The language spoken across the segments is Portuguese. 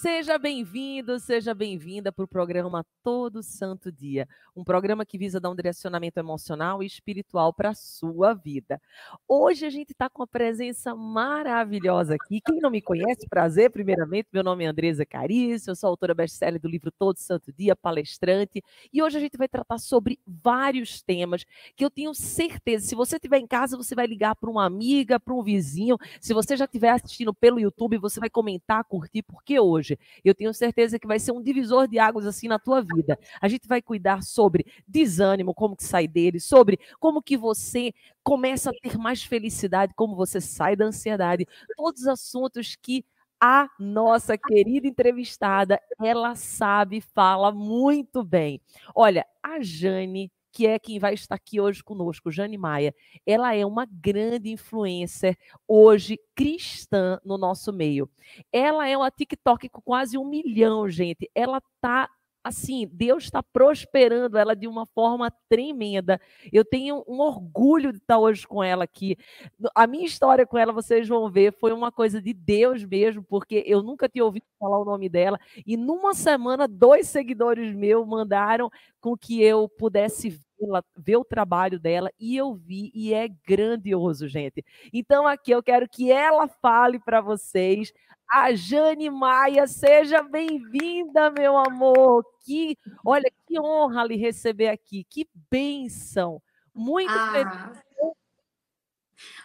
Seja bem-vindo, seja bem-vinda para o programa Todo Santo Dia, um programa que visa dar um direcionamento emocional e espiritual para a sua vida. Hoje a gente está com uma presença maravilhosa aqui. Quem não me conhece, prazer, primeiramente, meu nome é Andresa Carício, eu sou autora best-seller do livro Todo Santo Dia, palestrante, e hoje a gente vai tratar sobre vários temas que eu tenho certeza, se você estiver em casa, você vai ligar para uma amiga, para um vizinho, se você já estiver assistindo pelo YouTube, você vai comentar, curtir, porque hoje hoje. Eu tenho certeza que vai ser um divisor de águas assim na tua vida. A gente vai cuidar sobre desânimo, como que sai dele, sobre como que você começa a ter mais felicidade, como você sai da ansiedade. Todos os assuntos que a nossa querida entrevistada, ela sabe, fala muito bem. Olha, a Jane que é quem vai estar aqui hoje conosco, Jane Maia. Ela é uma grande influencer hoje cristã no nosso meio. Ela é uma TikTok com quase um milhão, gente. Ela tá assim, Deus está prosperando ela de uma forma tremenda. Eu tenho um orgulho de estar hoje com ela aqui. A minha história com ela, vocês vão ver, foi uma coisa de Deus mesmo, porque eu nunca tinha ouvido falar o nome dela. E numa semana, dois seguidores meus mandaram com que eu pudesse ver o trabalho dela e eu vi e é grandioso, gente. Então aqui eu quero que ela fale para vocês. A Jane Maia, seja bem-vinda, meu amor. Que, olha, que honra lhe receber aqui. Que bênção. Muito ah. feliz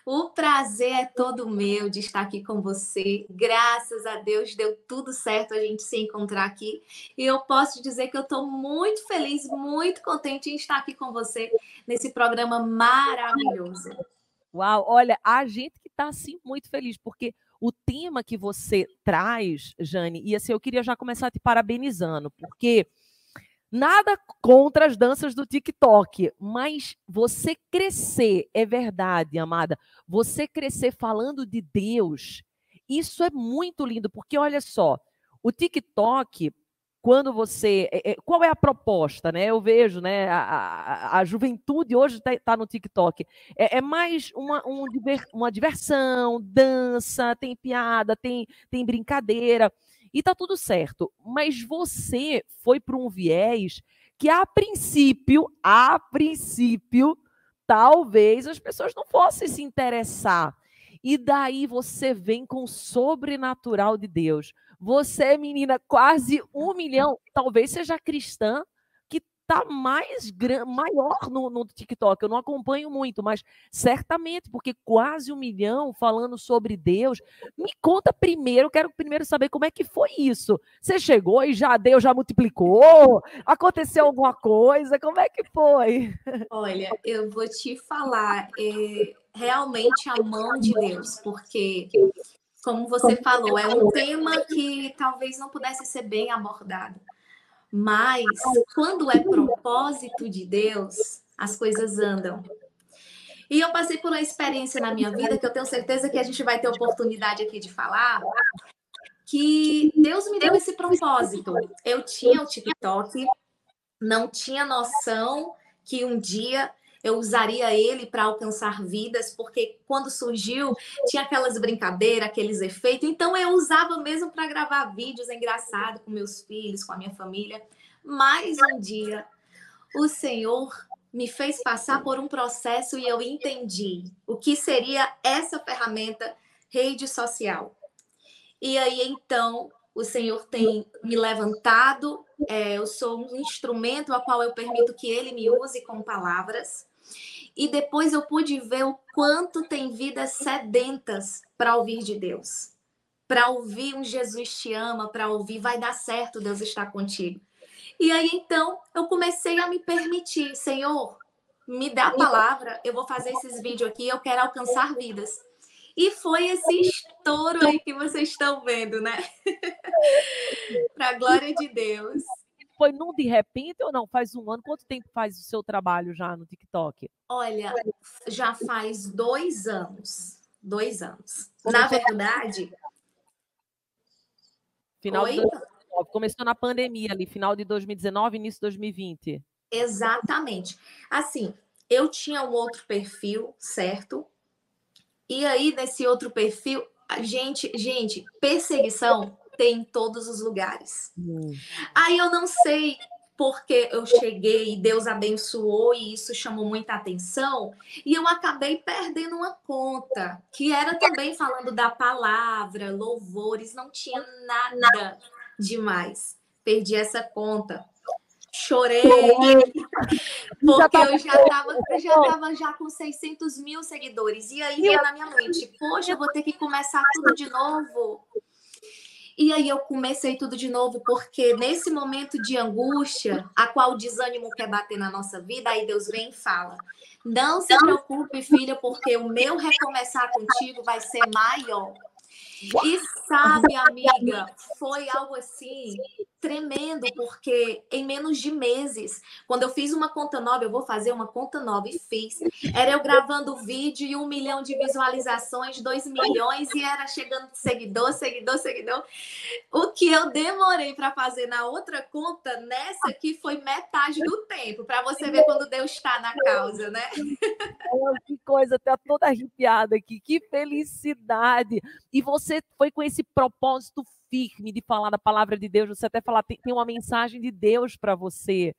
o prazer é todo meu de estar aqui com você. Graças a Deus deu tudo certo a gente se encontrar aqui. E eu posso dizer que eu estou muito feliz, muito contente em estar aqui com você nesse programa maravilhoso. Uau, olha, a gente que está assim muito feliz, porque o tema que você traz, Jane, e assim, eu queria já começar te parabenizando, porque Nada contra as danças do TikTok, mas você crescer, é verdade, amada, você crescer falando de Deus, isso é muito lindo, porque olha só, o TikTok, quando você. É, é, qual é a proposta, né? Eu vejo, né? A, a, a juventude hoje está tá no TikTok. É, é mais uma, um, uma diversão, dança, tem piada, tem, tem brincadeira e tá tudo certo. Mas você foi para um viés que a princípio, a princípio, talvez as pessoas não fossem se interessar. E daí você vem com o sobrenatural de Deus. Você, menina, quase um milhão, talvez seja cristã, tá mais maior no, no TikTok. Eu não acompanho muito, mas certamente, porque quase um milhão falando sobre Deus. Me conta primeiro, quero primeiro saber como é que foi isso. Você chegou e já Deus já multiplicou? Aconteceu alguma coisa? Como é que foi? Olha, eu vou te falar, é realmente a mão de Deus, porque como você falou, é um tema que talvez não pudesse ser bem abordado. Mas quando é propósito de Deus, as coisas andam. E eu passei por uma experiência na minha vida que eu tenho certeza que a gente vai ter oportunidade aqui de falar, que Deus me deu esse propósito. Eu tinha o TikTok, não tinha noção que um dia eu usaria ele para alcançar vidas, porque quando surgiu tinha aquelas brincadeiras, aqueles efeitos, então eu usava mesmo para gravar vídeos engraçados com meus filhos, com a minha família. Mas um dia o Senhor me fez passar por um processo e eu entendi o que seria essa ferramenta rede social. E aí então o Senhor tem me levantado, é, eu sou um instrumento a qual eu permito que Ele me use com palavras. E depois eu pude ver o quanto tem vidas sedentas para ouvir de Deus. Para ouvir um Jesus te ama, para ouvir vai dar certo, Deus está contigo. E aí então eu comecei a me permitir, Senhor, me dá a palavra, eu vou fazer esses vídeos aqui, eu quero alcançar vidas. E foi esse estouro aí que vocês estão vendo, né? Para a glória de Deus foi num de repente ou não? Faz um ano? Quanto tempo faz o seu trabalho já no TikTok? Olha, já faz dois anos. Dois anos. Na verdade. Final Oi? de 2019. Começou na pandemia ali, final de 2019, início de 2020. Exatamente. Assim, eu tinha um outro perfil, certo? E aí, nesse outro perfil, a gente, gente, perseguição tem em todos os lugares. Hum. Aí eu não sei porque eu cheguei e Deus abençoou e isso chamou muita atenção, e eu acabei perdendo uma conta, que era também falando da palavra, louvores, não tinha nada demais. Perdi essa conta. Chorei, porque eu já estava já tava já com 600 mil seguidores. E aí na minha mente, poxa, eu vou ter que começar tudo de novo. E aí eu comecei tudo de novo, porque nesse momento de angústia, a qual o desânimo quer bater na nossa vida, aí Deus vem e fala: Não se preocupe, filha, porque o meu recomeçar contigo vai ser maior. E sabe, amiga, foi algo assim tremendo, porque em menos de meses, quando eu fiz uma conta nova, eu vou fazer uma conta nova e fiz. Era eu gravando vídeo e um milhão de visualizações, dois milhões, e era chegando seguidor, seguidor, seguidor. O que eu demorei para fazer na outra conta, nessa aqui foi metade do tempo, para você ver quando Deus está na causa, né? que coisa, tá toda arrepiada aqui, que felicidade. E você foi esse propósito firme de falar da palavra de Deus, você até falar, tem, tem uma mensagem de Deus para você.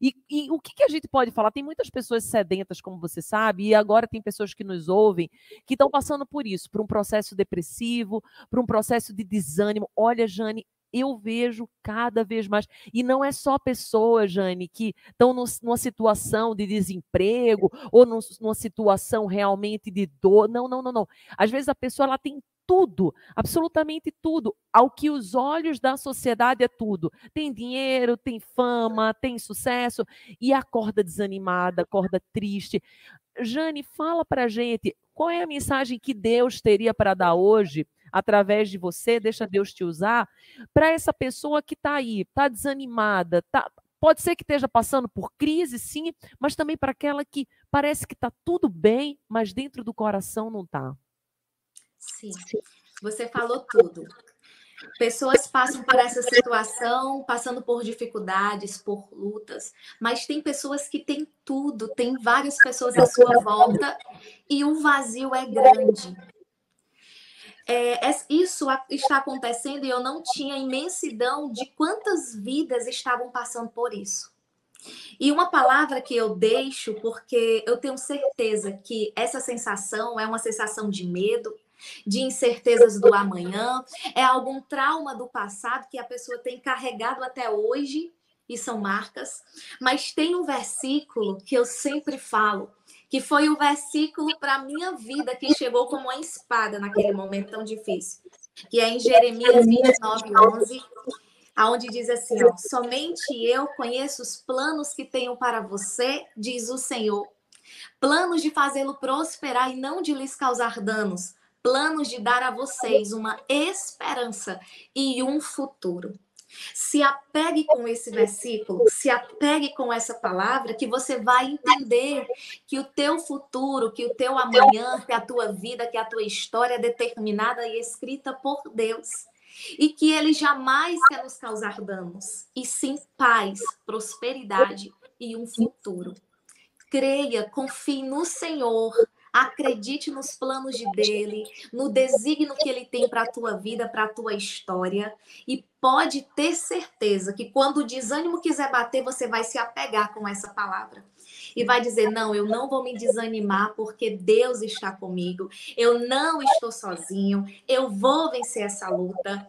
E, e, o que, que, a gente pode falar? Tem muitas pessoas sedentas, como você sabe, e agora tem pessoas que nos ouvem que estão passando por isso, por um processo depressivo, por um processo de desânimo. Olha, Jane, eu vejo cada vez mais. E não é só pessoas, Jane, que estão numa situação de desemprego ou numa situação realmente de dor. Não, não, não, não. Às vezes a pessoa ela tem tudo, absolutamente tudo. Ao que os olhos da sociedade é tudo. Tem dinheiro, tem fama, tem sucesso e acorda desanimada, acorda triste. Jane, fala para gente qual é a mensagem que Deus teria para dar hoje através de você, deixa Deus te usar, para essa pessoa que está aí, está desanimada, tá, pode ser que esteja passando por crise, sim, mas também para aquela que parece que está tudo bem, mas dentro do coração não está. Sim, você falou tudo. Pessoas passam por essa situação, passando por dificuldades, por lutas, mas tem pessoas que têm tudo, tem várias pessoas à sua volta e o vazio é grande. É, isso está acontecendo e eu não tinha imensidão de quantas vidas estavam passando por isso. E uma palavra que eu deixo, porque eu tenho certeza que essa sensação é uma sensação de medo, de incertezas do amanhã, é algum trauma do passado que a pessoa tem carregado até hoje, e são marcas, mas tem um versículo que eu sempre falo, que foi o versículo para a minha vida que chegou como uma espada naquele momento tão difícil, que é em Jeremias 29, 11, aonde diz assim, ó, somente eu conheço os planos que tenho para você, diz o Senhor, planos de fazê-lo prosperar e não de lhes causar danos, planos de dar a vocês uma esperança e um futuro. Se apegue com esse versículo, se apegue com essa palavra, que você vai entender que o teu futuro, que o teu amanhã, que a tua vida, que a tua história é determinada e escrita por Deus. E que ele jamais quer nos causar danos, e sim paz, prosperidade e um futuro. Creia, confie no Senhor, Acredite nos planos de dele, no desígnio que ele tem para a tua vida, para a tua história. E pode ter certeza que quando o desânimo quiser bater, você vai se apegar com essa palavra. E vai dizer: Não, eu não vou me desanimar porque Deus está comigo. Eu não estou sozinho. Eu vou vencer essa luta.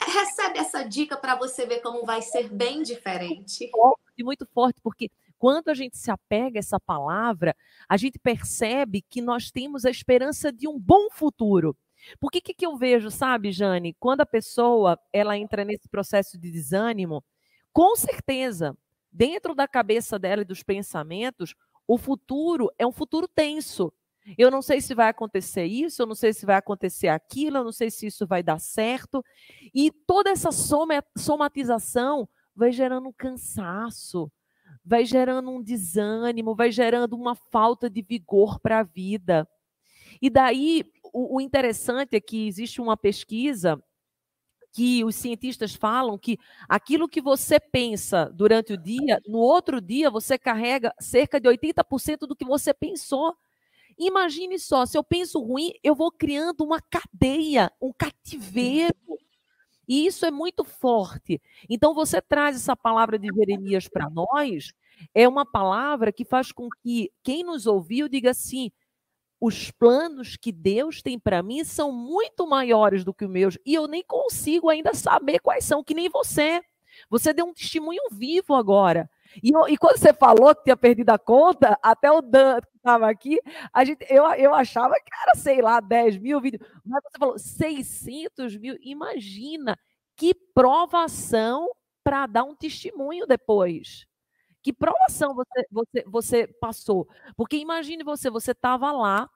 Recebe essa dica para você ver como vai ser bem diferente. E muito forte, porque quando a gente se apega a essa palavra, a gente percebe que nós temos a esperança de um bom futuro. Por que, que eu vejo, sabe, Jane? Quando a pessoa ela entra nesse processo de desânimo, com certeza, dentro da cabeça dela e dos pensamentos, o futuro é um futuro tenso. Eu não sei se vai acontecer isso, eu não sei se vai acontecer aquilo, eu não sei se isso vai dar certo. E toda essa somatização vai gerando um cansaço, vai gerando um desânimo, vai gerando uma falta de vigor para a vida. E daí, o, o interessante é que existe uma pesquisa que os cientistas falam que aquilo que você pensa durante o dia, no outro dia você carrega cerca de 80% do que você pensou. Imagine só, se eu penso ruim, eu vou criando uma cadeia, um cativeiro. E isso é muito forte. Então, você traz essa palavra de Jeremias para nós, é uma palavra que faz com que quem nos ouviu diga assim: os planos que Deus tem para mim são muito maiores do que os meus, e eu nem consigo ainda saber quais são, que nem você. Você deu um testemunho vivo agora. E, e, quando você falou que tinha perdido a conta, até o Dan que estava aqui, a gente, eu, eu achava que era, sei lá, 10 mil vídeos. Mas você falou 600 mil. Imagina que provação para dar um testemunho depois. Que provação você, você, você passou? Porque imagine você, você estava lá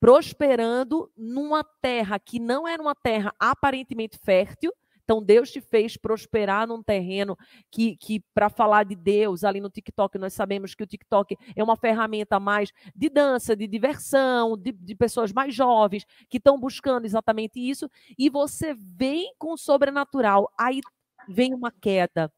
prosperando numa terra que não era uma terra aparentemente fértil, então, Deus te fez prosperar num terreno que, que para falar de Deus, ali no TikTok, nós sabemos que o TikTok é uma ferramenta mais de dança, de diversão, de, de pessoas mais jovens que estão buscando exatamente isso, e você vem com o sobrenatural, aí vem uma queda.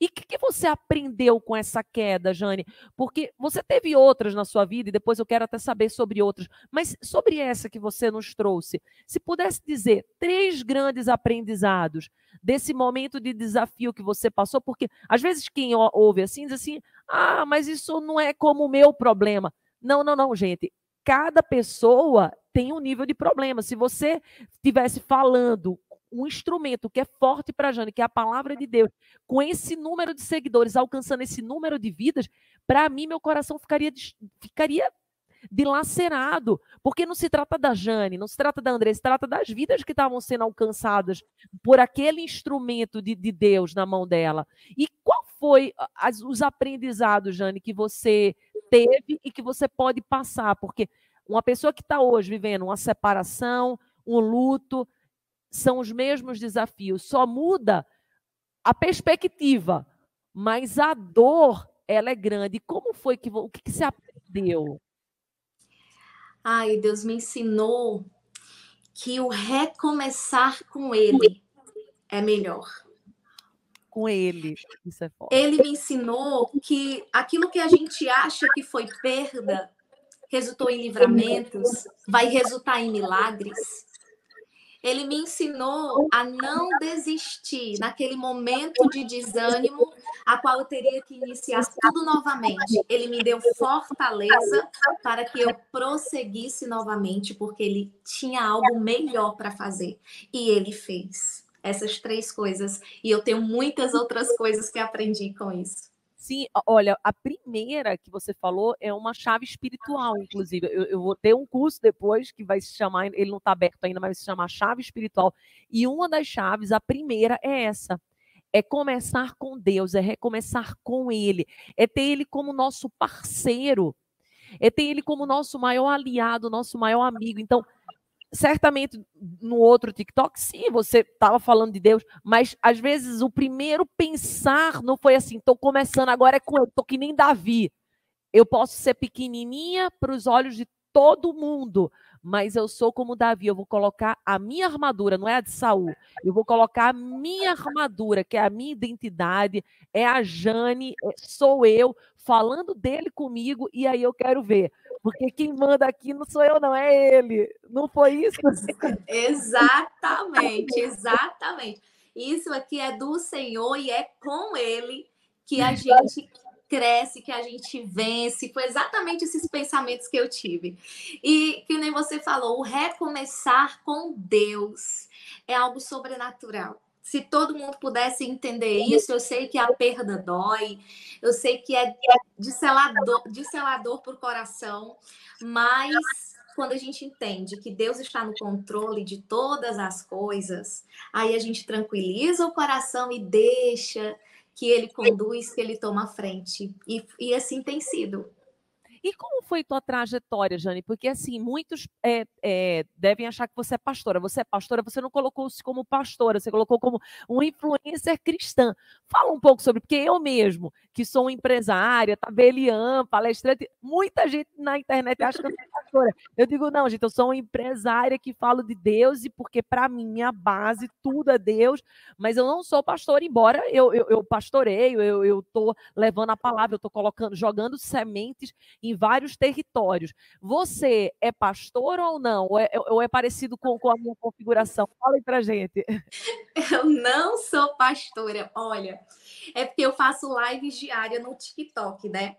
E o que, que, você aprendeu com essa queda, Jane? Porque você teve outras na sua vida, e depois eu quero até saber sobre outras, mas sobre essa que você nos trouxe, se pudesse dizer três grandes aprendizados desse momento de desafio que você passou, porque às vezes quem ouve assim diz assim: ah, mas isso não é como o meu problema. Não, não, não, gente. Cada pessoa tem um nível de problema. Se você estivesse falando um instrumento que é forte para a Jane, que é a palavra de Deus, com esse número de seguidores, alcançando esse número de vidas, para mim, meu coração ficaria, ficaria dilacerado, porque não se trata da Jane, não se trata da André, se trata das vidas que estavam sendo alcançadas por aquele instrumento de, de Deus na mão dela. E qual foi as, os aprendizados, Jane, que você teve e que você pode passar? Porque uma pessoa que está hoje vivendo uma separação, um luto, são os mesmos desafios, só muda a perspectiva, mas a dor ela é grande. Como foi que o que, que você aprendeu? Ai, Deus me ensinou que o recomeçar com Ele é melhor. Com Ele, isso é forte. Ele me ensinou que aquilo que a gente acha que foi perda resultou em livramentos, vai resultar em milagres. Ele me ensinou a não desistir naquele momento de desânimo, a qual eu teria que iniciar tudo novamente. Ele me deu fortaleza para que eu prosseguisse novamente, porque ele tinha algo melhor para fazer. E ele fez essas três coisas. E eu tenho muitas outras coisas que aprendi com isso. Sim, olha, a primeira que você falou é uma chave espiritual, inclusive. Eu, eu vou ter um curso depois que vai se chamar, ele não está aberto ainda, mas vai se chamar Chave Espiritual. E uma das chaves, a primeira, é essa. É começar com Deus, é recomeçar com Ele, é ter Ele como nosso parceiro, é ter Ele como nosso maior aliado, nosso maior amigo. Então, certamente no outro TikTok, sim, você estava falando de Deus, mas às vezes o primeiro pensar não foi assim, estou começando agora é com ele, estou que nem Davi. Eu posso ser pequenininha para os olhos de todo mundo, mas eu sou como Davi, eu vou colocar a minha armadura, não é a de Saul. Eu vou colocar a minha armadura, que é a minha identidade, é a Jane, é, sou eu falando dele comigo e aí eu quero ver porque quem manda aqui não sou eu, não, é ele. Não foi isso? exatamente, exatamente. Isso aqui é do Senhor e é com ele que a gente cresce, que a gente vence. Foi exatamente esses pensamentos que eu tive. E que nem você falou, o recomeçar com Deus é algo sobrenatural se todo mundo pudesse entender isso, eu sei que a perda dói, eu sei que é disselador, disselador para o coração, mas quando a gente entende que Deus está no controle de todas as coisas, aí a gente tranquiliza o coração e deixa que ele conduz, que ele toma a frente. E, e assim tem sido. E como foi tua trajetória, Jane? Porque, assim, muitos é, é, devem achar que você é pastora. Você é pastora, você não colocou-se como pastora, você colocou como uma influencer cristã. Fala um pouco sobre, porque eu mesmo, que sou empresária, tabeliã, palestrante, muita gente na internet acha que eu sou pastora. Eu digo, não, gente, eu sou uma empresária que falo de Deus e porque para mim a base, tudo é Deus, mas eu não sou pastora, embora eu, eu, eu pastoreio, eu, tô levando a palavra, eu tô colocando, jogando sementes em vários territórios. Você é pastor ou não? Ou é, ou é parecido com, com a minha configuração? Fala aí pra gente. Eu não sou pastora, olha, é porque eu faço lives diárias no TikTok, né?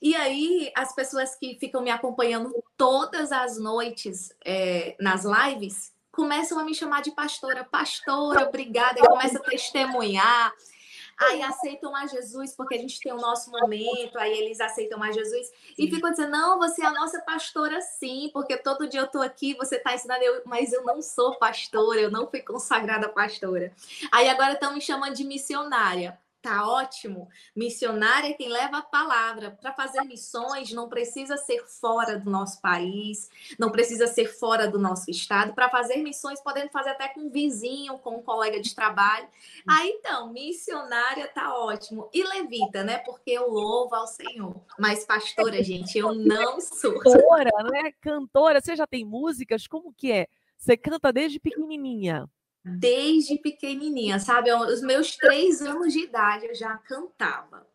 E aí, as pessoas que ficam me acompanhando todas as noites é, nas lives começam a me chamar de pastora, pastora, obrigada, e começa a testemunhar. Aí aceitam a Jesus porque a gente tem o nosso momento, aí eles aceitam a Jesus. E ficam dizendo: não, você é a nossa pastora, sim, porque todo dia eu tô aqui, você tá ensinando, eu, mas eu não sou pastora, eu não fui consagrada pastora. Aí agora estão me chamando de missionária tá ótimo. Missionária é quem leva a palavra. Para fazer missões, não precisa ser fora do nosso país, não precisa ser fora do nosso estado. Para fazer missões, podemos fazer até com um vizinho, com um colega de trabalho. Aí então, missionária tá ótimo. E levita, né? Porque eu louvo ao Senhor. Mas pastora, gente, eu não sou. Cantora, né? Cantora, você já tem músicas? Como que é? Você canta desde pequenininha desde pequenininha, sabe? Os meus três anos de idade eu já cantava.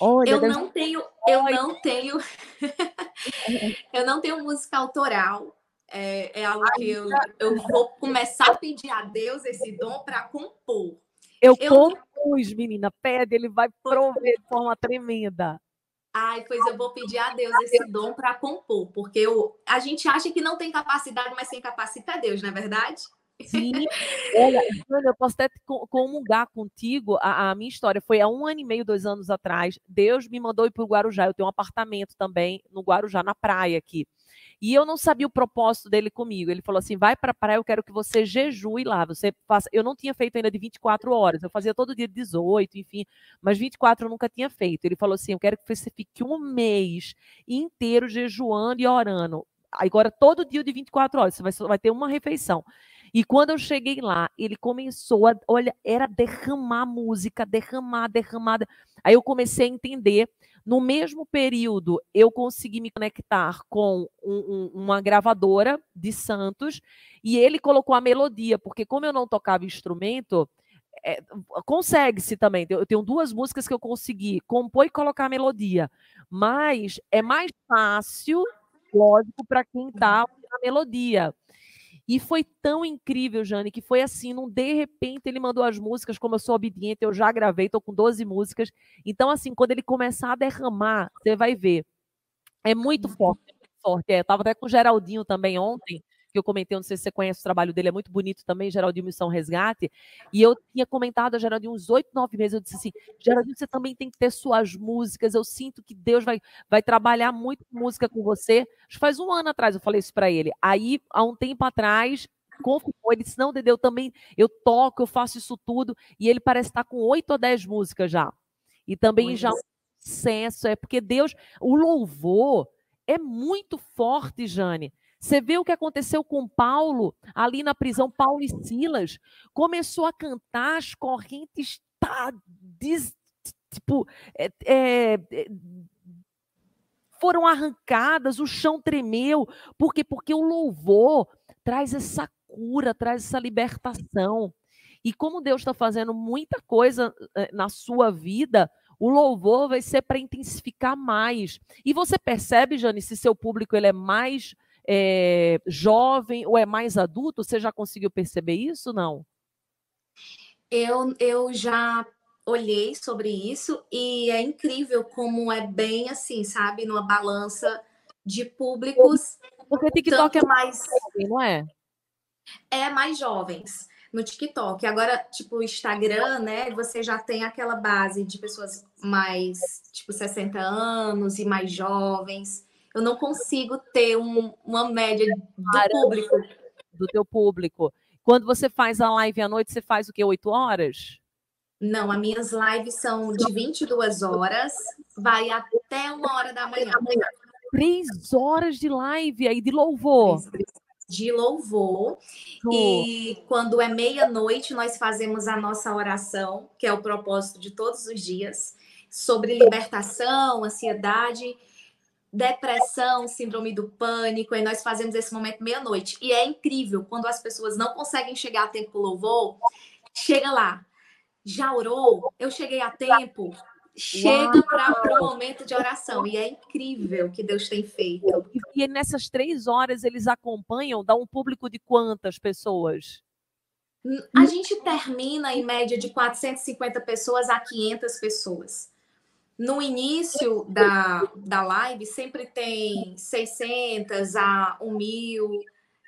Olha, eu não tenho, eu não tenho, eu não tenho música autoral. É, é algo que eu, eu vou começar a pedir a Deus esse dom para compor. Eu, eu compus, menina, pede, ele vai prover de forma tremenda. Ai, pois eu vou pedir a Deus esse dom para compor, porque eu, a gente acha que não tem capacidade, mas sem capacita é Deus, não é verdade? Sim, olha, eu posso até comungar contigo. A, a, minha história foi há um ano e meio, dois anos atrás. Deus me mandou ir para o Guarujá. Eu tenho um apartamento também no Guarujá, na praia aqui. E eu não sabia o propósito dele comigo. Ele falou assim: vai para a praia, eu quero que você jejue lá. Você faça. Eu não tinha feito ainda de 24 horas. Eu fazia todo dia 18, enfim, mas 24 eu nunca tinha feito. Ele falou assim: eu quero que você fique um mês inteiro jejuando e orando. Agora, todo dia de 24 horas, você vai, vai ter uma refeição. E quando eu cheguei lá, ele começou a, olha, era derramar música, derramar, derramar. Aí eu comecei a entender. No mesmo período, eu consegui me conectar com um, um, uma gravadora de Santos e ele colocou a melodia, porque como eu não tocava instrumento, é, consegue-se também. Eu tenho duas músicas que eu consegui compor e colocar a melodia, mas é mais fácil, lógico, para quem está na melodia. E foi tão incrível, Jane, que foi assim, num de repente ele mandou as músicas, como eu sou obediente, eu já gravei, tô com 12 músicas. Então, assim, quando ele começar a derramar, você vai ver. É muito uhum. forte, é muito forte. É, eu tava até com o Geraldinho também ontem, que eu comentei, não sei se você conhece o trabalho dele, é muito bonito também, Geraldinho Missão Resgate. E eu tinha comentado a Geraldinho uns oito, nove meses, eu disse assim, Geraldinho, você também tem que ter suas músicas, eu sinto que Deus vai, vai trabalhar muito música com você. Acho que faz um ano atrás eu falei isso para ele. Aí, há um tempo atrás, confirmou, ele disse, não, Dedê, eu também, eu toco, eu faço isso tudo, e ele parece estar com oito ou dez músicas já. E também Muito já um sucesso, é porque Deus, o louvor é muito forte, Jane. Você vê o que aconteceu com Paulo ali na prisão, Paulo e Silas. Começou a cantar, as correntes tá, des, tipo, é, é, é, foram arrancadas, o chão tremeu. Por quê? Porque o louvor traz essa cura, traz essa libertação. E como Deus está fazendo muita coisa eh, na sua vida, o louvor vai ser para intensificar mais. E você percebe, Jane, se seu público ele é mais é, jovem ou é mais adulto? Você já conseguiu perceber isso? Não? Eu, eu já olhei sobre isso e é incrível como é bem assim, sabe? Numa balança de públicos. Porque TikTok é mais. Não é? É mais jovens no TikTok. Agora, tipo, o Instagram, né? Você já tem aquela base de pessoas mais, tipo, 60 anos e mais jovens eu não consigo ter um, uma média do público. Do teu público. Quando você faz a live à noite, você faz o quê? Oito horas? Não, as minhas lives são de 22 horas, vai até uma hora da manhã. Três horas de live aí de louvor. de louvor. E quando é meia-noite, nós fazemos a nossa oração, que é o propósito de todos os dias, sobre libertação, ansiedade, depressão, síndrome do pânico. E nós fazemos esse momento meia-noite. E é incrível quando as pessoas não conseguem chegar a tempo louvor, chega lá. Já orou? Eu cheguei a tempo chega para o momento de oração. E é incrível o que Deus tem feito. E, e nessas três horas eles acompanham, dá um público de quantas pessoas? A gente termina em média de 450 pessoas a 500 pessoas. No início da, da live, sempre tem 600 a 1 mil.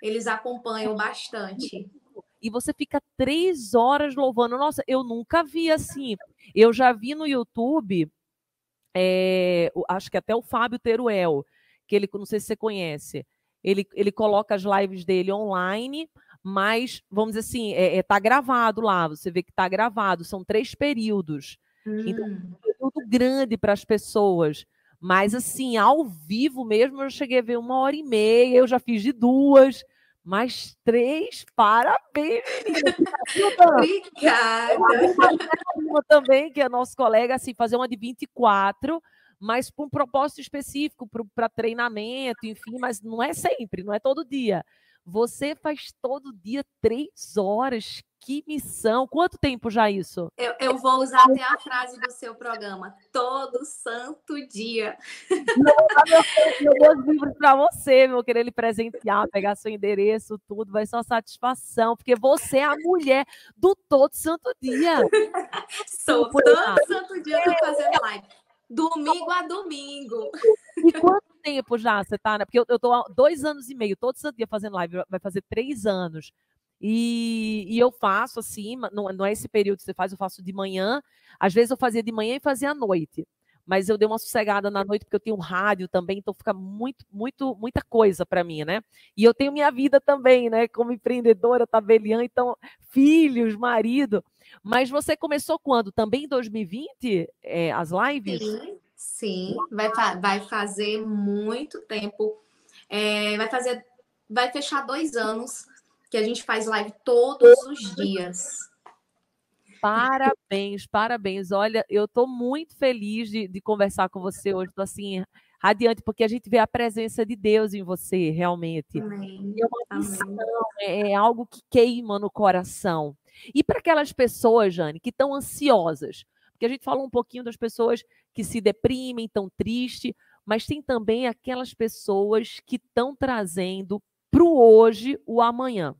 Eles acompanham bastante e você fica três horas louvando. Nossa, eu nunca vi assim. Eu já vi no YouTube, é, acho que até o Fábio Teruel, que ele, não sei se você conhece, ele, ele coloca as lives dele online, mas, vamos dizer assim, é, é tá gravado lá, você vê que tá gravado, são três períodos. Então, hum. Então, período grande para as pessoas. Mas, assim, ao vivo mesmo, eu cheguei a ver uma hora e meia, eu já fiz de duas. Mais três, parabéns, Obrigada. também, que é nosso colega, assim, fazer uma de 24, mas para um propósito específico, para treinamento, enfim, mas não é sempre, não é todo dia. Você faz todo dia três horas. Que missão! Quanto tempo já isso? Eu, eu vou usar até a frase do seu programa. Todo santo dia. Eu vou livros para você, meu querer lhe presentear, pegar seu endereço, tudo. Vai ser uma satisfação, porque você é a mulher do todo santo dia. Sou todo santo dia, tô fazendo live. Domingo a domingo. E quanto tempo já você tá, né? Porque eu, eu tô há dois anos e meio, todo santo dia fazendo live, vai fazer três anos. E, e eu faço assim, não, não é esse período que você faz, eu faço de manhã. Às vezes eu fazia de manhã e fazia à noite. Mas eu dei uma sossegada na noite porque eu tenho rádio também, então fica muito, muito, muita coisa para mim, né? E eu tenho minha vida também, né? Como empreendedora, tabeliã, então filhos, marido. Mas você começou quando? Também em 2020 é, as lives? Sim. Sim, vai, vai fazer muito tempo. É, vai fazer, vai fechar dois anos que a gente faz live todos os dias. Parabéns, parabéns. Olha, eu estou muito feliz de, de, conversar com você hoje. Estou assim, radiante, porque a gente vê a presença de Deus em você, realmente. Amém. É uma missão, é, é algo que queima no coração. E para aquelas pessoas, Jane, que estão ansiosas, porque a gente falou um pouquinho das pessoas que se deprimem, tão triste, mas tem também aquelas pessoas que estão trazendo para o hoje o amanhã.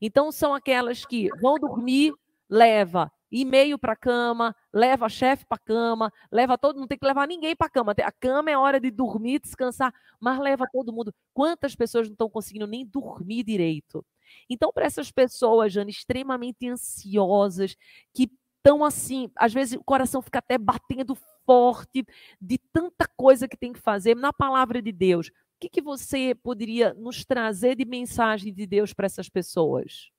Então são aquelas que vão dormir, leva e-mail para a cama, leva chefe para a cama, leva todo, não tem que levar ninguém para a cama. A cama é hora de dormir, descansar, mas leva todo mundo. Quantas pessoas não estão conseguindo nem dormir direito? Então, para essas pessoas, Jane, extremamente ansiosas, que estão assim, às vezes o coração fica até batendo forte de tanta coisa que tem que fazer na palavra de Deus. O que, que você poderia nos trazer de mensagem de Deus para essas pessoas?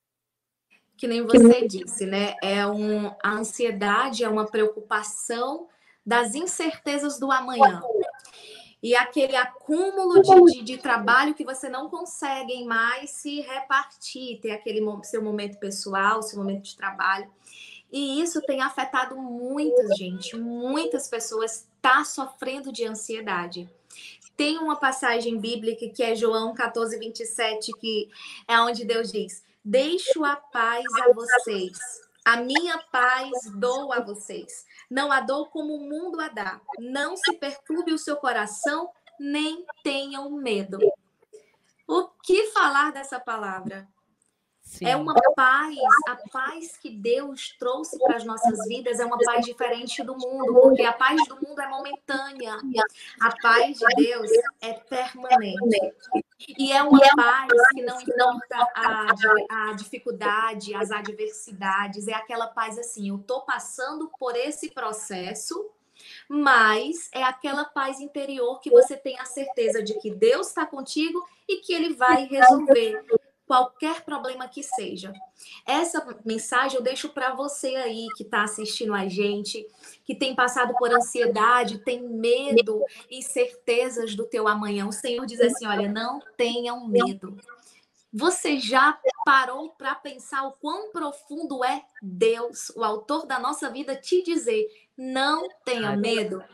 Que nem você disse, né? É um, a ansiedade é uma preocupação das incertezas do amanhã. E aquele acúmulo de, de, de, trabalho que você não consegue mais se repartir, ter aquele seu momento pessoal, seu momento de trabalho. E isso tem afetado muita gente, muitas pessoas tá sofrendo de ansiedade. Tem uma passagem bíblica que é João 14, 27, que é onde Deus diz: Deixo a paz a vocês, a minha paz dou a vocês. Não a dou como o mundo a dá. Não se perturbe o seu coração, nem tenham medo. O que falar dessa palavra? Sim. É uma paz, a paz que Deus trouxe para as nossas vidas é uma paz diferente do mundo, porque a paz do mundo é momentânea, a paz de Deus é permanente. E é uma paz que não importa a, a dificuldade, as adversidades, é aquela paz assim: eu estou passando por esse processo, mas é aquela paz interior que você tem a certeza de que Deus está contigo e que Ele vai resolver qualquer problema que seja. Essa mensagem eu deixo para você aí que está assistindo a gente, que tem passado por ansiedade, tem medo e certezas do teu amanhã. O Senhor diz assim: olha, não tenham medo. Você já parou para pensar o quão profundo é Deus, o autor da nossa vida, te dizer: não tenha medo,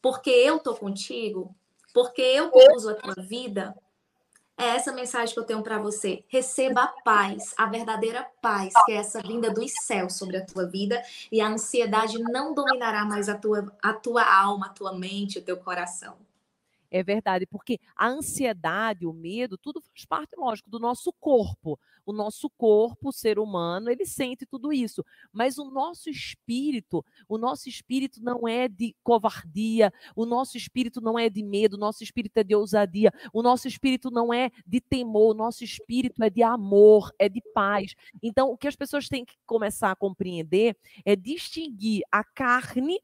porque eu tô contigo, porque eu conduzo a tua vida? É essa mensagem que eu tenho para você. Receba a paz, a verdadeira paz, que é essa vinda dos céus sobre a tua vida, e a ansiedade não dominará mais a tua, a tua alma, a tua mente, o teu coração. É verdade, porque a ansiedade, o medo, tudo faz parte, lógico, do nosso corpo. O nosso corpo, o ser humano, ele sente tudo isso. Mas o nosso espírito, o nosso espírito não é de covardia, o nosso espírito não é de medo, o nosso espírito é de ousadia, o nosso espírito não é de temor, o nosso espírito é de amor, é de paz. Então, o que as pessoas têm que começar a compreender é distinguir a carne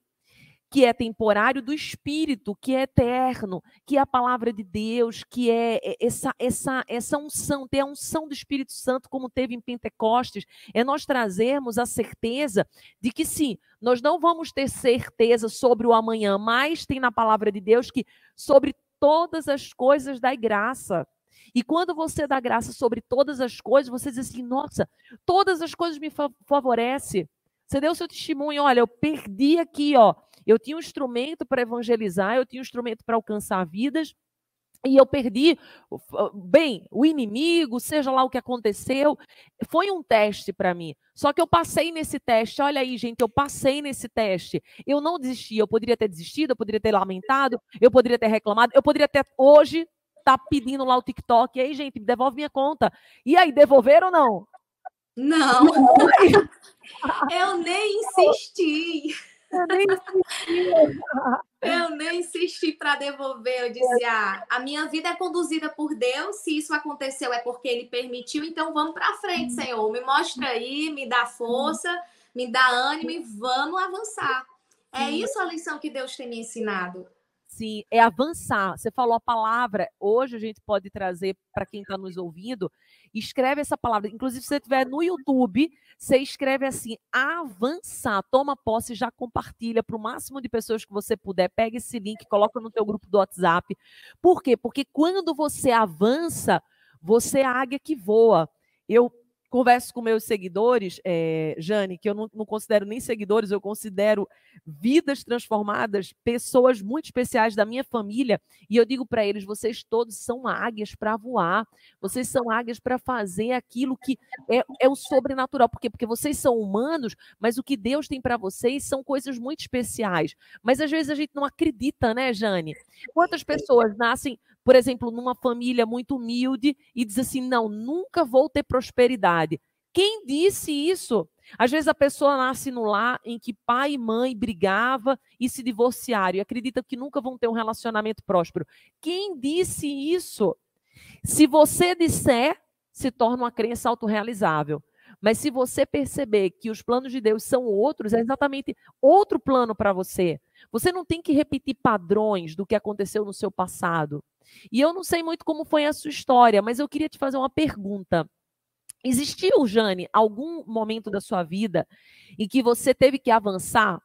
que é temporário, do Espírito, que é eterno, que é a palavra de Deus, que é essa, essa, essa unção, ter a unção do Espírito Santo, como teve em Pentecostes, é nós trazermos a certeza de que sim, nós não vamos ter certeza sobre o amanhã, mas tem na palavra de Deus que sobre todas as coisas dá graça. E quando você dá graça sobre todas as coisas, você diz assim: nossa, todas as coisas me favorecem. Você deu o seu testemunho, olha, eu perdi aqui, ó. Eu tinha um instrumento para evangelizar, eu tinha um instrumento para alcançar vidas, e eu perdi, bem, o inimigo, seja lá o que aconteceu, foi um teste para mim. Só que eu passei nesse teste, olha aí, gente, eu passei nesse teste. Eu não desisti, eu poderia ter desistido, eu poderia ter lamentado, eu poderia ter reclamado, eu poderia ter hoje tá pedindo lá o TikTok, e aí, gente, me devolve minha conta. E aí, devolveram ou não? Não. Eu nem insisti. Eu nem insisti. Eu nem insisti para devolver. Eu disse: ah, a minha vida é conduzida por Deus. Se isso aconteceu é porque Ele permitiu. Então vamos para frente, Senhor. Me mostra aí, me dá força, me dá ânimo e vamos avançar. É isso a lição que Deus tem me ensinado. Sim, é avançar. Você falou a palavra. Hoje a gente pode trazer para quem está nos ouvindo escreve essa palavra. Inclusive, se você estiver no YouTube, você escreve assim: avançar. Toma posse, já compartilha para o máximo de pessoas que você puder. Pega esse link, coloca no teu grupo do WhatsApp. Por quê? Porque quando você avança, você é a águia que voa. Eu converso com meus seguidores, é, Jane, que eu não, não, considero nem seguidores, eu considero vidas transformadas, pessoas muito especiais da minha família, e eu digo para eles: vocês todos são águias para voar, vocês são águias para fazer aquilo que é, é, o sobrenatural. Por quê? Porque vocês são humanos, mas o que Deus tem para vocês são coisas muito especiais. Mas às vezes a gente não acredita, né, Jane? Quantas pessoas nascem por exemplo, numa família muito humilde e diz assim: não, nunca vou ter prosperidade. Quem disse isso? Às vezes a pessoa nasce no lar em que pai e mãe brigavam e se divorciaram e acredita que nunca vão ter um relacionamento próspero. Quem disse isso? Se você disser, se torna uma crença autorrealizável. Mas se você perceber que os planos de Deus são outros, é exatamente outro plano para você. Você não tem que repetir padrões do que aconteceu no seu passado. E eu não sei muito como foi a sua história, mas eu queria te fazer uma pergunta. Existiu, Jane, algum momento da sua vida em que você teve que avançar,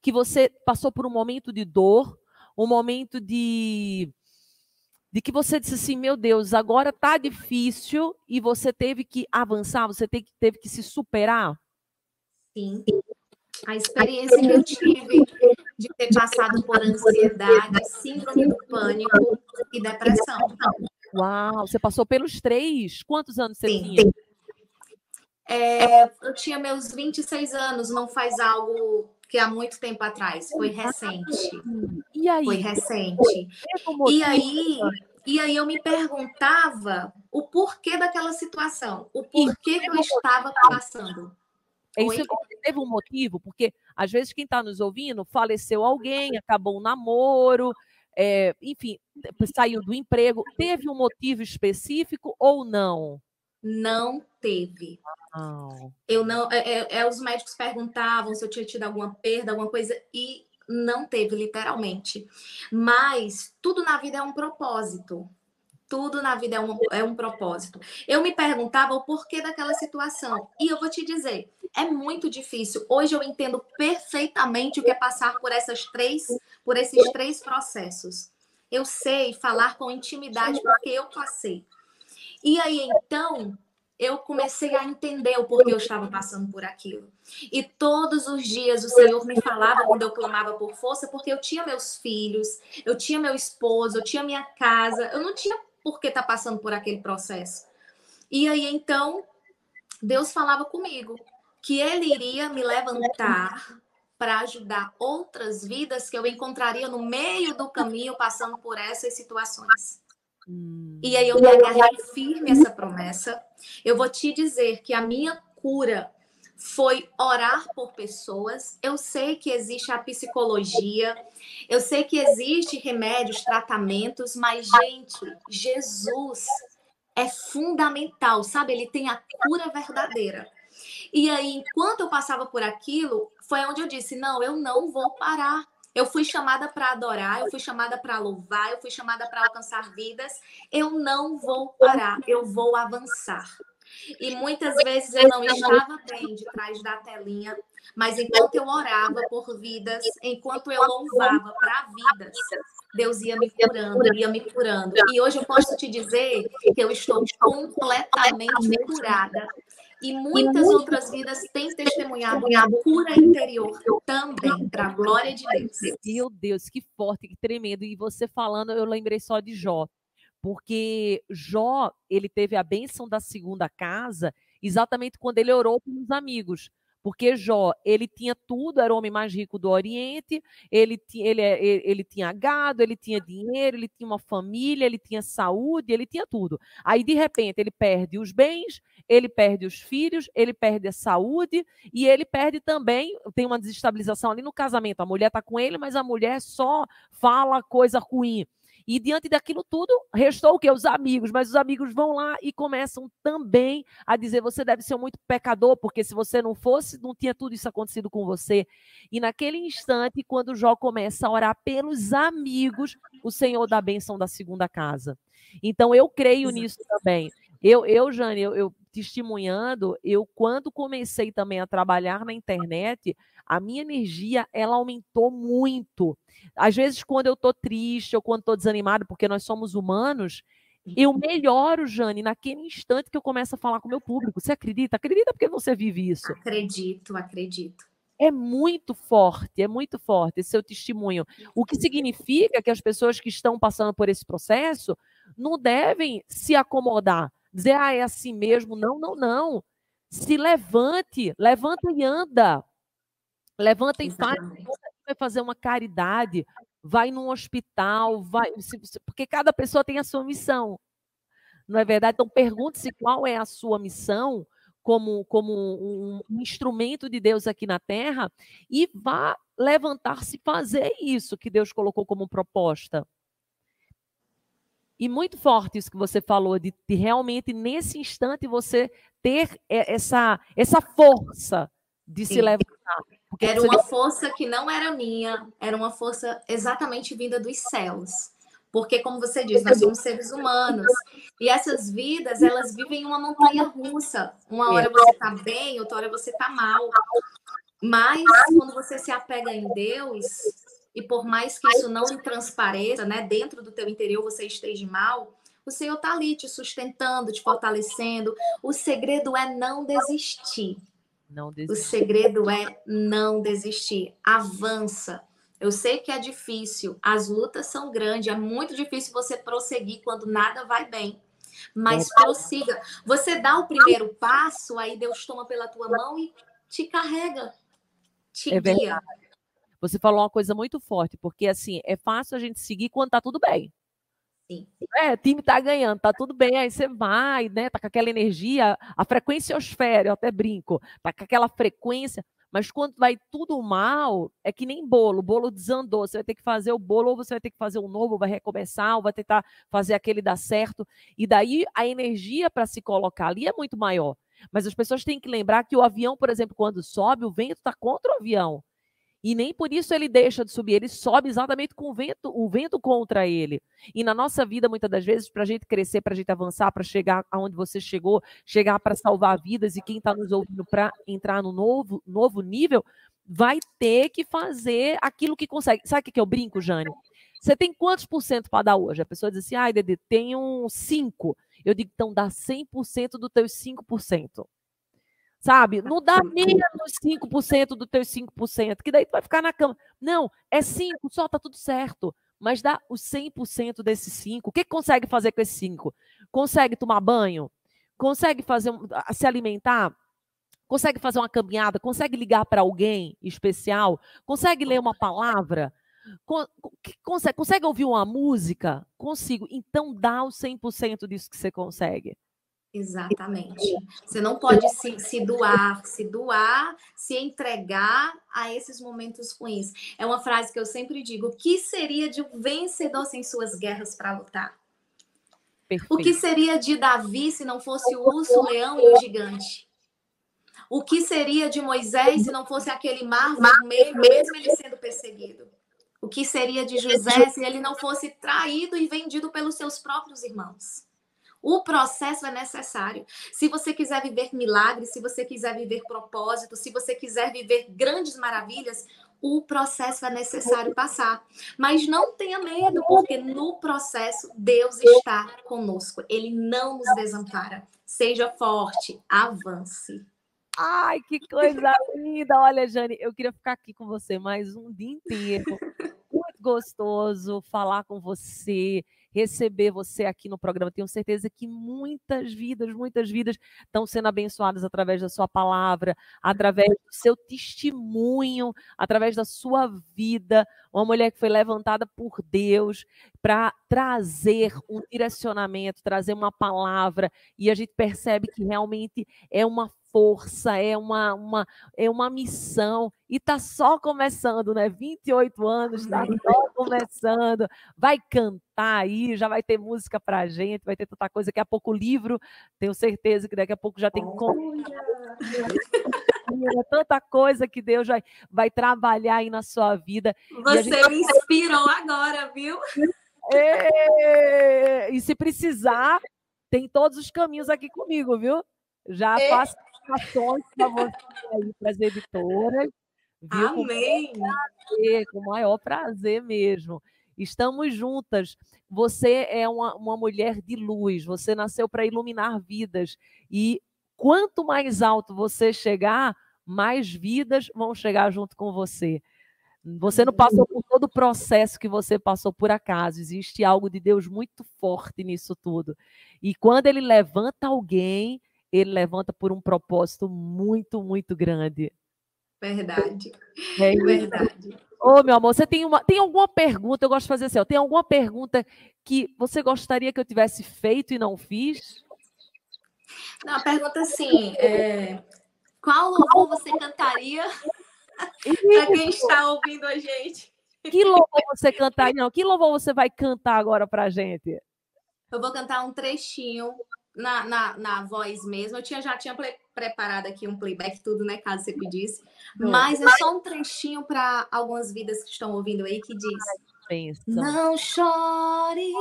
que você passou por um momento de dor, um momento de de que você disse assim, meu Deus, agora tá difícil e você teve que avançar, você teve, teve que se superar? Sim. A experiência que eu tive de ter passado por ansiedade, síndrome do pânico e depressão. Uau, você passou pelos três? Quantos anos você tinha? É, eu tinha meus 26 anos, não faz algo que há muito tempo atrás, foi recente. E aí? Foi recente. E aí, e aí eu me perguntava o porquê daquela situação, o porquê que eu estava passando. É isso teve um motivo, porque às vezes quem está nos ouvindo faleceu alguém, acabou um namoro, é, enfim, saiu do emprego. Teve um motivo específico ou não? Não teve. Eu não. É, é, é, os médicos perguntavam se eu tinha tido alguma perda, alguma coisa, e não teve, literalmente. Mas tudo na vida é um propósito. Tudo na vida é um, é um propósito. Eu me perguntava o porquê daquela situação. E eu vou te dizer, é muito difícil. Hoje eu entendo perfeitamente o que é passar por essas três, por esses três processos. Eu sei falar com intimidade porque eu passei. E aí então eu comecei a entender o porquê eu estava passando por aquilo. E todos os dias o Senhor me falava quando eu clamava por força, porque eu tinha meus filhos, eu tinha meu esposo, eu tinha minha casa, eu não tinha por que estar tá passando por aquele processo. E aí então Deus falava comigo que ele iria me levantar para ajudar outras vidas que eu encontraria no meio do caminho passando por essas situações. Hum. E aí eu me agarrei firme essa promessa. Eu vou te dizer que a minha cura foi orar por pessoas. Eu sei que existe a psicologia, eu sei que existe remédios, tratamentos, mas gente, Jesus é fundamental, sabe? Ele tem a cura verdadeira. E aí, enquanto eu passava por aquilo, foi onde eu disse: não, eu não vou parar. Eu fui chamada para adorar, eu fui chamada para louvar, eu fui chamada para alcançar vidas. Eu não vou parar, eu vou avançar. E muitas vezes eu não estava bem de trás da telinha, mas enquanto eu orava por vidas, enquanto eu louvava para vidas, Deus ia me curando, ia me curando. E hoje eu posso te dizer que eu estou completamente curada e muitas outras vidas têm testemunhado a cura interior também, para a glória de Deus. Meu Deus, que forte, que tremendo. E você falando, eu lembrei só de Jó. Porque Jó, ele teve a bênção da segunda casa exatamente quando ele orou pelos amigos. Porque Jó, ele tinha tudo, era o homem mais rico do Oriente, ele, ele, é, ele, ele tinha gado, ele tinha dinheiro, ele tinha uma família, ele tinha saúde, ele tinha tudo. Aí, de repente, ele perde os bens, ele perde os filhos, ele perde a saúde e ele perde também, tem uma desestabilização ali no casamento. A mulher está com ele, mas a mulher só fala coisa ruim. E diante daquilo tudo, restou o que? Os amigos. Mas os amigos vão lá e começam também a dizer: você deve ser muito pecador, porque se você não fosse, não tinha tudo isso acontecido com você. E naquele instante, quando Jó começa a orar pelos amigos, o Senhor dá a bênção da segunda casa. Então eu creio Exato. nisso também. Eu, eu Jane, eu, eu testemunhando, eu quando comecei também a trabalhar na internet, a minha energia ela aumentou muito. Às vezes, quando eu estou triste ou quando estou desanimado, porque nós somos humanos, eu uhum. melhoro, Jane, naquele instante que eu começo a falar com o meu público. Você acredita? Acredita porque você vive isso. Acredito, acredito. É muito forte, é muito forte esse seu testemunho. O que significa que as pessoas que estão passando por esse processo não devem se acomodar, dizer, ah, é assim mesmo. Não, não, não. Se levante, levanta e anda. Levanta e faz, vai fazer uma caridade, vai num hospital, vai, porque cada pessoa tem a sua missão. Não é verdade? Então pergunte-se qual é a sua missão como, como um, um instrumento de Deus aqui na Terra e vá levantar-se e fazer isso que Deus colocou como proposta. E muito forte isso que você falou, de, de realmente, nesse instante, você ter essa, essa força de se levantar. Era uma força que não era minha, era uma força exatamente vinda dos céus. Porque, como você diz, nós somos seres humanos. E essas vidas, elas vivem uma montanha russa. Uma hora você está bem, outra hora você está mal. Mas, quando você se apega em Deus, e por mais que isso não lhe transpareça, né, dentro do teu interior você esteja mal, o Senhor está ali te sustentando, te fortalecendo. O segredo é não desistir. Não desistir. O segredo é não desistir. Avança. Eu sei que é difícil, as lutas são grandes, é muito difícil você prosseguir quando nada vai bem. Mas é. prossiga. Você dá o primeiro passo, aí Deus toma pela tua mão e te carrega, te é guia. Verdade. Você falou uma coisa muito forte, porque assim, é fácil a gente seguir quando tá tudo bem. Sim. É, time tá ganhando, tá tudo bem, aí você vai, né? Tá com aquela energia, a frequência osfera, eu até brinco, tá com aquela frequência, mas quando vai tudo mal, é que nem bolo, o bolo desandou, você vai ter que fazer o bolo, ou você vai ter que fazer um novo, vai recomeçar, ou vai tentar fazer aquele dar certo, e daí a energia para se colocar ali é muito maior. Mas as pessoas têm que lembrar que o avião, por exemplo, quando sobe, o vento está contra o avião. E nem por isso ele deixa de subir, ele sobe exatamente com o vento, o vento contra ele. E na nossa vida, muitas das vezes, para a gente crescer, para a gente avançar, para chegar aonde você chegou, chegar para salvar vidas e quem está nos ouvindo para entrar no novo, novo nível, vai ter que fazer aquilo que consegue. Sabe o que, que eu brinco, Jane? Você tem quantos por cento para dar hoje? A pessoa diz assim, ai, Dede, tenho cinco. Eu digo, então dá 100% dos teus 5%. Sabe? Não dá menos 5% dos teus 5%, que daí tu vai ficar na cama. Não, é 5, só tá tudo certo. Mas dá os 100% desses 5. O que, que consegue fazer com esses 5? Consegue tomar banho? Consegue fazer se alimentar? Consegue fazer uma caminhada? Consegue ligar para alguém especial? Consegue ler uma palavra? Consegue, consegue ouvir uma música? Consigo. Então dá o 100% disso que você consegue. Exatamente. Você não pode se, se, doar, se doar, se entregar a esses momentos ruins. É uma frase que eu sempre digo: o que seria de um vencedor sem suas guerras para lutar? Perfeito. O que seria de Davi se não fosse o urso, o leão e o gigante? O que seria de Moisés se não fosse aquele mar vermelho, mesmo ele sendo perseguido? O que seria de José se ele não fosse traído e vendido pelos seus próprios irmãos? O processo é necessário. Se você quiser viver milagres, se você quiser viver propósito, se você quiser viver grandes maravilhas, o processo é necessário passar. Mas não tenha medo, porque no processo Deus está conosco. Ele não nos desampara. Seja forte, avance. Ai, que coisa linda! Olha, Jane, eu queria ficar aqui com você mais um dia inteiro. Muito gostoso falar com você, receber você aqui no programa. Tenho certeza que muitas vidas, muitas vidas estão sendo abençoadas através da sua palavra, através do seu testemunho, através da sua vida. Uma mulher que foi levantada por Deus para trazer um direcionamento, trazer uma palavra, e a gente percebe que realmente é uma força, é uma, uma, é uma missão. E está só começando, né? 28 anos, está só começando. Vai cantar aí, já vai ter música para a gente, vai ter tanta coisa. Daqui a pouco o livro, tenho certeza que daqui a pouco já tem como. tanta coisa que Deus vai, vai trabalhar aí na sua vida. Você gente... me inspirou agora, viu? E... e se precisar, tem todos os caminhos aqui comigo, viu? Já é. faço indicações para você aí, para as editoras. Viu? Amém! Com, prazer, com o maior prazer mesmo. Estamos juntas. Você é uma, uma mulher de luz, você nasceu para iluminar vidas. E quanto mais alto você chegar, mais vidas vão chegar junto com você. Você não passou por todo o processo que você passou por acaso. Existe algo de Deus muito forte nisso tudo. E quando ele levanta alguém, ele levanta por um propósito muito, muito grande. Verdade. É verdade. Ô, meu amor, você tem, uma, tem alguma pergunta? Eu gosto de fazer assim, ó, tem alguma pergunta que você gostaria que eu tivesse feito e não fiz? Não, a pergunta assim, é, qual louvor você cantaria para quem está ouvindo a gente? Que louvor você cantaria? Não, que louvor você vai cantar agora para a gente? Eu vou cantar um trechinho na, na, na voz mesmo. Eu tinha, já tinha preparado aqui um playback, tudo, né? Caso você pedisse. Mas é só um trechinho para algumas vidas que estão ouvindo aí que diz. Não chores,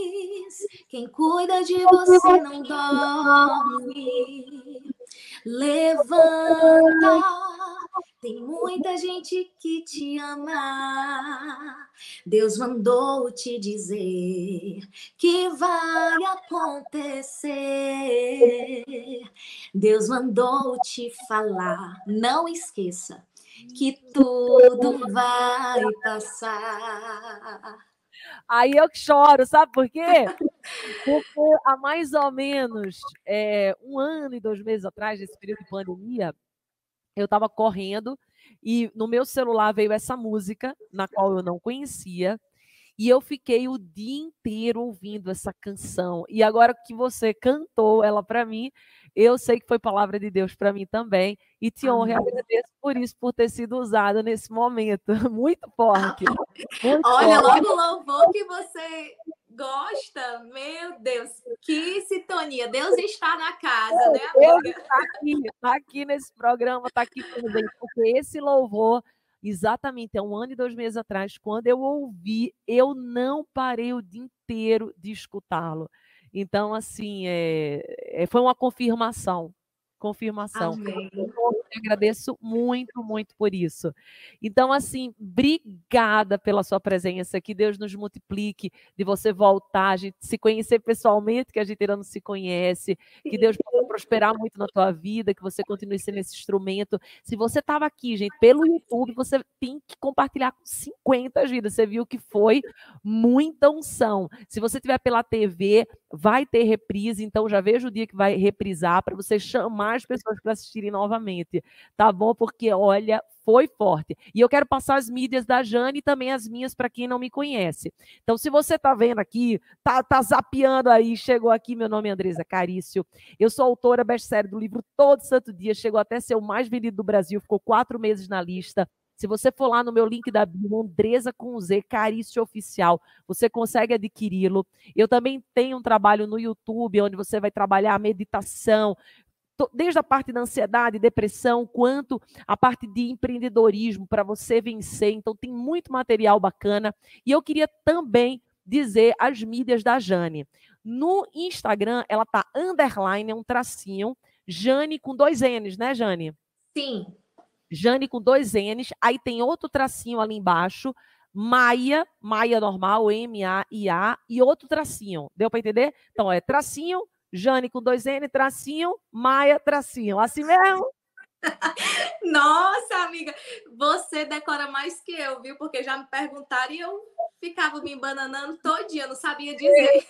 quem cuida de você não dorme. Levanta, tem muita gente que te ama. Deus mandou te dizer que vai acontecer. Deus mandou te falar. Não esqueça que tudo vai passar. Aí eu choro, sabe por quê? Porque há mais ou menos é, um ano e dois meses atrás, nesse período de pandemia, eu estava correndo e no meu celular veio essa música, na qual eu não conhecia, e eu fiquei o dia inteiro ouvindo essa canção. E agora que você cantou ela para mim, eu sei que foi palavra de Deus para mim também. E te honro e agradeço por isso, por ter sido usada nesse momento. Muito forte. Muito Olha, forte. logo louvor que você gosta, meu Deus, que sintonia. Deus está na casa, né, amiga? Deus está aqui, está aqui nesse programa, está aqui com porque esse louvor, exatamente, é um ano e dois meses atrás, quando eu ouvi, eu não parei o dia inteiro de escutá-lo. Então, assim, é, é, foi uma confirmação. Confirmação. Amém. Eu agradeço muito, muito por isso. Então, assim, obrigada pela sua presença, que Deus nos multiplique, de você voltar, a gente se conhecer pessoalmente, que a gente ainda não se conhece, que Deus possa prosperar muito na tua vida, que você continue sendo esse instrumento. Se você estava aqui, gente, pelo YouTube, você tem que compartilhar com 50 vidas. Você viu que foi muita unção. Se você tiver pela TV, vai ter reprise, então já vejo o dia que vai reprisar para você chamar as pessoas para assistirem novamente, tá bom? Porque olha, foi forte. E eu quero passar as mídias da Jane e também as minhas para quem não me conhece. Então, se você está vendo aqui, tá, tá zapeando aí, chegou aqui, meu nome é Andresa Carício. Eu sou autora best-seller do livro Todo Santo Dia, chegou até ser o mais vendido do Brasil, ficou quatro meses na lista. Se você for lá no meu link da bio, Andresa com Z, Carício Oficial, você consegue adquiri-lo. Eu também tenho um trabalho no YouTube, onde você vai trabalhar meditação, desde a parte da ansiedade, depressão, quanto a parte de empreendedorismo para você vencer. Então, tem muito material bacana. E eu queria também dizer as mídias da Jane. No Instagram, ela tá underline, é um tracinho, Jane com dois N's, né, Jane? Sim. Jane com dois N's, aí tem outro tracinho ali embaixo, Maia, Maia normal, M-A-I-A, e outro tracinho. Deu para entender? Então, é tracinho, Jane com dois N, tracinho, Maia, tracinho. Assim mesmo? Nossa, amiga, você decora mais que eu, viu? Porque já me perguntaram e eu ficava me embananando todo dia, não sabia dizer.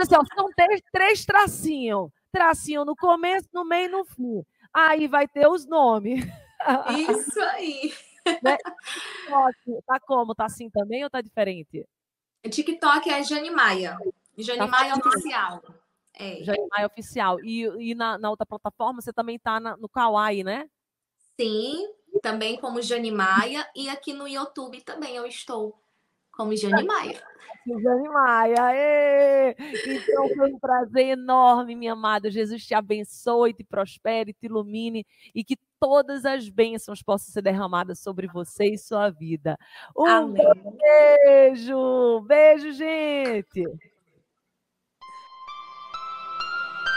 Assim, ó, são três, três tracinhos. Tracinho no começo, no meio e no fim. Aí vai ter os nomes. Isso aí. Né? Tá como? Tá assim também ou tá diferente? TikTok é Jane Maia. Jane tá Maia Oficial. É. Jane Maia Oficial. E, e na, na outra plataforma você também tá na, no Kawaii, né? Sim, também como Jane Maia. E aqui no YouTube também eu estou como Jane Maia. Jane Maia, ê! Então foi um prazer enorme, minha amada. Jesus te abençoe, te prospere, te ilumine e que todas as bênçãos possam ser derramadas sobre você e sua vida. Um Amém. beijo! Beijo, gente!